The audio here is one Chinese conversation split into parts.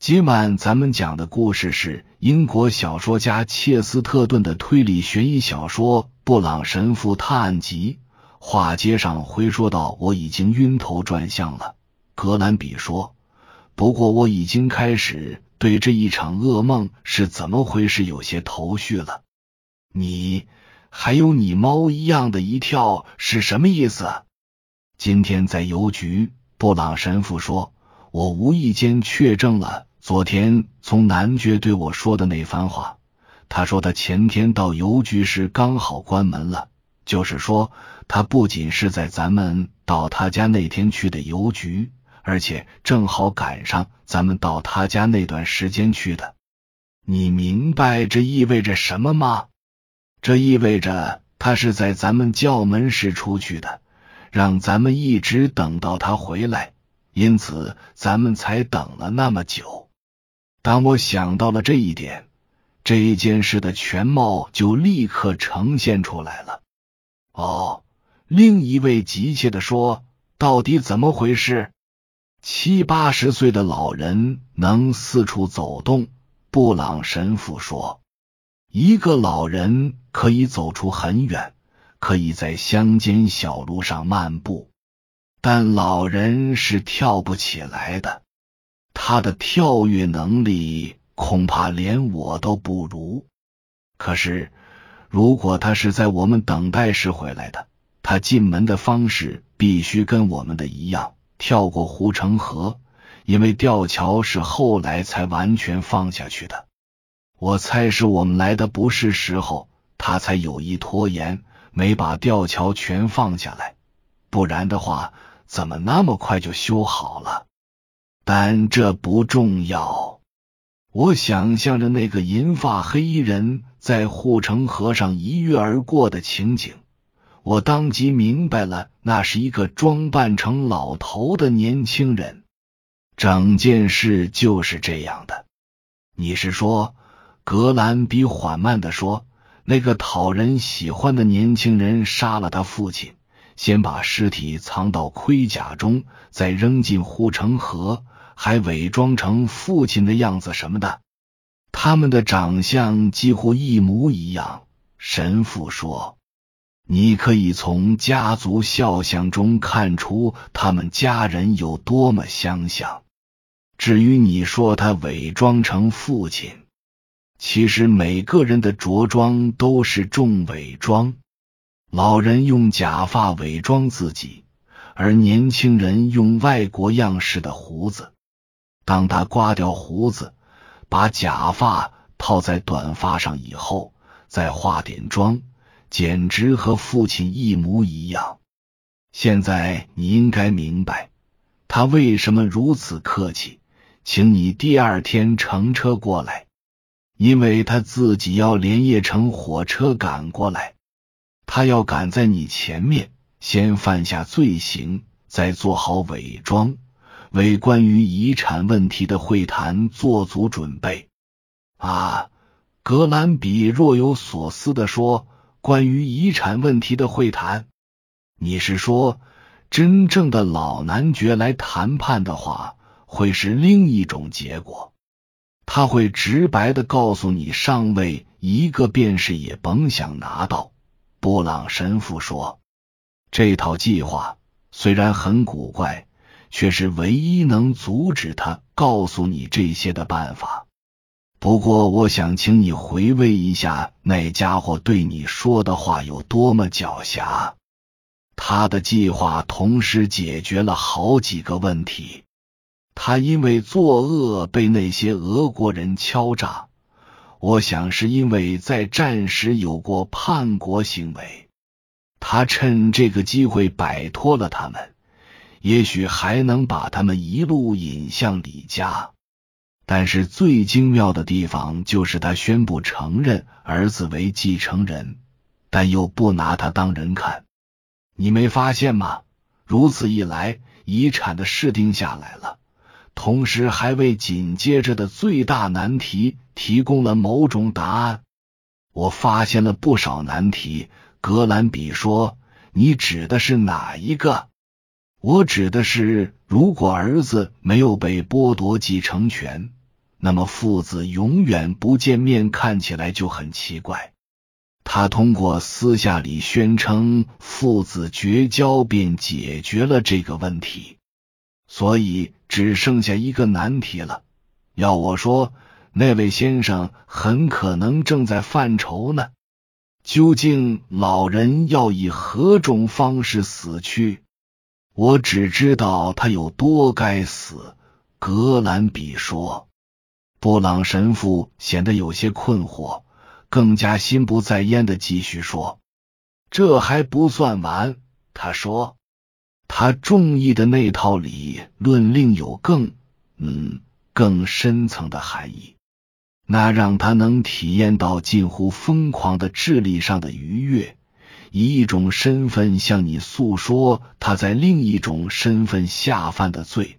今晚咱们讲的故事是英国小说家切斯特顿的推理悬疑小说《布朗神父探案集》。话接上回说到，我已经晕头转向了。格兰比说：“不过我已经开始对这一场噩梦是怎么回事有些头绪了。你还有你猫一样的一跳是什么意思？”今天在邮局，布朗神父说：“我无意间确证了。”昨天从男爵对我说的那番话，他说他前天到邮局时刚好关门了，就是说他不仅是在咱们到他家那天去的邮局，而且正好赶上咱们到他家那段时间去的。你明白这意味着什么吗？这意味着他是在咱们叫门时出去的，让咱们一直等到他回来，因此咱们才等了那么久。当我想到了这一点，这一件事的全貌就立刻呈现出来了。哦，另一位急切的说：“到底怎么回事？”七八十岁的老人能四处走动，布朗神父说：“一个老人可以走出很远，可以在乡间小路上漫步，但老人是跳不起来的。”他的跳跃能力恐怕连我都不如。可是，如果他是在我们等待时回来的，他进门的方式必须跟我们的一样，跳过护城河，因为吊桥是后来才完全放下去的。我猜是我们来的不是时候，他才有意拖延，没把吊桥全放下来。不然的话，怎么那么快就修好了？但这不重要。我想象着那个银发黑衣人在护城河上一跃而过的情景，我当即明白了，那是一个装扮成老头的年轻人。整件事就是这样的。你是说，格兰比缓慢的说，那个讨人喜欢的年轻人杀了他父亲，先把尸体藏到盔甲中，再扔进护城河。还伪装成父亲的样子什么的，他们的长相几乎一模一样。神父说：“你可以从家族肖像中看出他们家人有多么相像。至于你说他伪装成父亲，其实每个人的着装都是重伪装。老人用假发伪装自己，而年轻人用外国样式的胡子。”当他刮掉胡子，把假发套在短发上以后，再化点妆，简直和父亲一模一样。现在你应该明白他为什么如此客气，请你第二天乘车过来，因为他自己要连夜乘火车赶过来。他要赶在你前面，先犯下罪行，再做好伪装。为关于遗产问题的会谈做足准备啊！格兰比若有所思的说：“关于遗产问题的会谈，你是说真正的老男爵来谈判的话，会是另一种结果？他会直白的告诉你，上尉一个便士也甭想拿到。”布朗神父说：“这套计划虽然很古怪。”却是唯一能阻止他告诉你这些的办法。不过，我想请你回味一下那家伙对你说的话有多么狡黠。他的计划同时解决了好几个问题。他因为作恶被那些俄国人敲诈，我想是因为在战时有过叛国行为。他趁这个机会摆脱了他们。也许还能把他们一路引向李家，但是最精妙的地方就是他宣布承认儿子为继承人，但又不拿他当人看。你没发现吗？如此一来，遗产的事定下来了，同时还为紧接着的最大难题提供了某种答案。我发现了不少难题。格兰比说：“你指的是哪一个？”我指的是，如果儿子没有被剥夺继承权，那么父子永远不见面，看起来就很奇怪。他通过私下里宣称父子绝交，便解决了这个问题。所以只剩下一个难题了。要我说，那位先生很可能正在犯愁呢。究竟老人要以何种方式死去？我只知道他有多该死。格兰比说。布朗神父显得有些困惑，更加心不在焉的继续说：“这还不算完。”他说：“他中意的那套理论另有更嗯更深层的含义，那让他能体验到近乎疯狂的智力上的愉悦，以一种身份向你诉说他在另一种身份下犯的罪，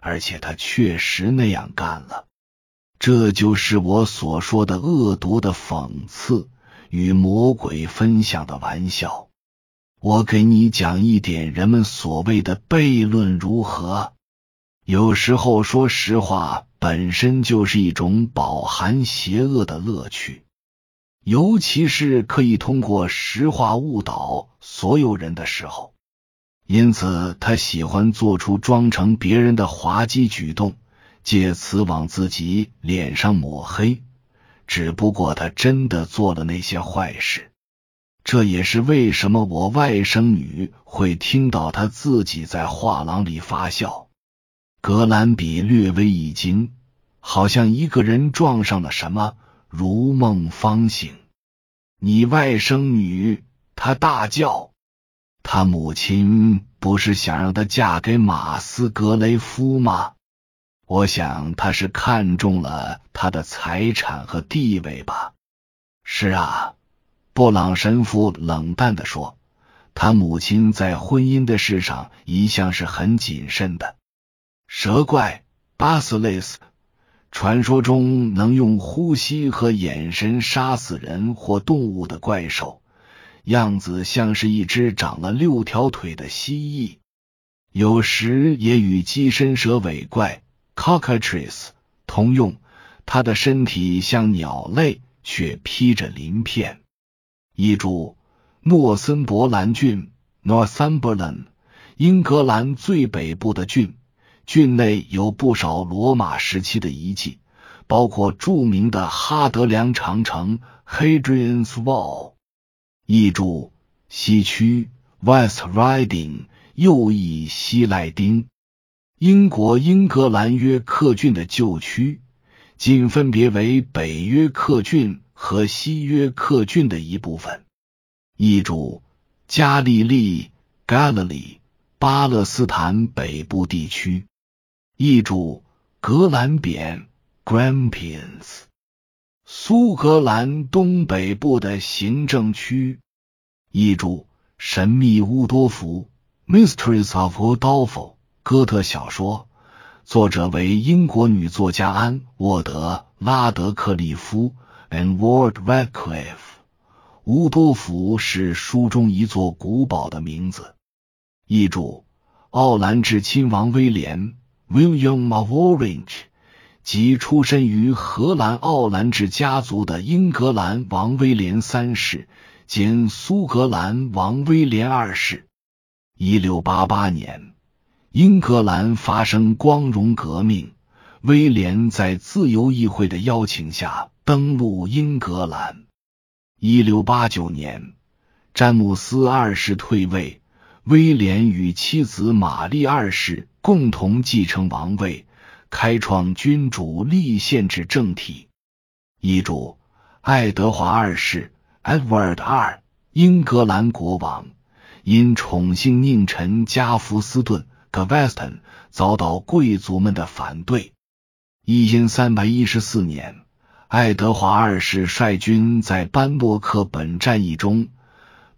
而且他确实那样干了。”这就是我所说的恶毒的讽刺与魔鬼分享的玩笑。我给你讲一点人们所谓的悖论如何？有时候说实话本身就是一种饱含邪恶的乐趣，尤其是可以通过石化误导所有人的时候。因此，他喜欢做出装成别人的滑稽举动。借此往自己脸上抹黑，只不过他真的做了那些坏事。这也是为什么我外甥女会听到他自己在画廊里发笑。格兰比略微一惊，好像一个人撞上了什么，如梦方醒。你外甥女，他大叫，他母亲不是想让她嫁给马斯格雷夫吗？我想他是看中了他的财产和地位吧。是啊，布朗神父冷淡的说，他母亲在婚姻的事上一向是很谨慎的。蛇怪巴斯雷斯，传说中能用呼吸和眼神杀死人或动物的怪兽，样子像是一只长了六条腿的蜥蜴，有时也与鸡身蛇尾怪。Cockatrice 通用，它的身体像鸟类，却披着鳞片。译注：诺森伯兰郡 （Northumberland），英格兰最北部的郡，郡内有不少罗马时期的遗迹，包括著名的哈德良长城 （Hadrian's Wall）。译注：西区 （West Riding），右翼西赖丁。英国英格兰约克郡的旧区，仅分别为北约克郡和西约克郡的一部分。译注：加利利 （Galilee），巴勒斯坦北部地区。译注：格兰扁 （Grampians），苏格兰东北部的行政区。译注：神秘乌多夫 （Mysteries of Udolpho）。哥特小说，作者为英国女作家安沃德·拉德克利夫 （Anne Ward Radcliffe）。乌多福是书中一座古堡的名字。译注：奥兰治亲王威廉 （William of Orange） 即出身于荷兰奥兰治家族的英格兰王威廉三世兼苏格兰王威廉二世。一六八八年。英格兰发生光荣革命，威廉在自由议会的邀请下登陆英格兰。一六八九年，詹姆斯二世退位，威廉与妻子玛丽二世共同继承王位，开创君主立宪制政体。遗嘱：爱德华二世 （Edward 二），英格兰国王，因宠幸佞臣加福斯顿。（Gaveston），遭到贵族们的反对。一三百一十四年，爱德华二世率军在班洛克本战役中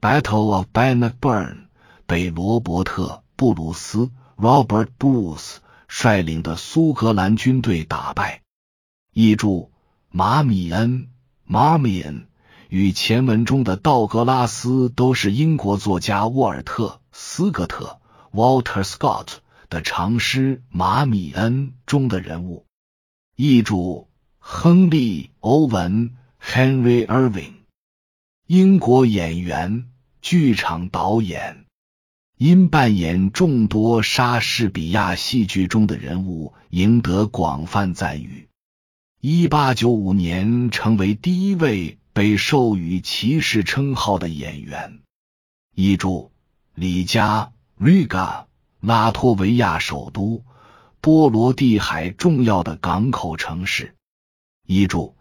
（Battle of Bannockburn） 被罗伯特·布鲁斯 （Robert Bruce） 率领的苏格兰军队打败。译注：马米恩 （Marmion） 与前文中的道格拉斯都是英国作家沃尔特·斯格特。Walter Scott 的长诗《马米恩》中的人物，译注：亨利·欧文 （Henry Irving），英国演员、剧场导演，因扮演众多莎士比亚戏剧中的人物，赢得广泛赞誉。一八九五年，成为第一位被授予骑士称号的演员。译注：里加 （Riga），拉脱维亚首都，波罗的海重要的港口城市。译注：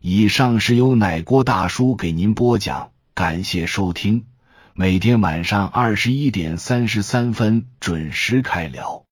以上是由奶锅大叔给您播讲，感谢收听。每天晚上二十一点三十三分准时开聊。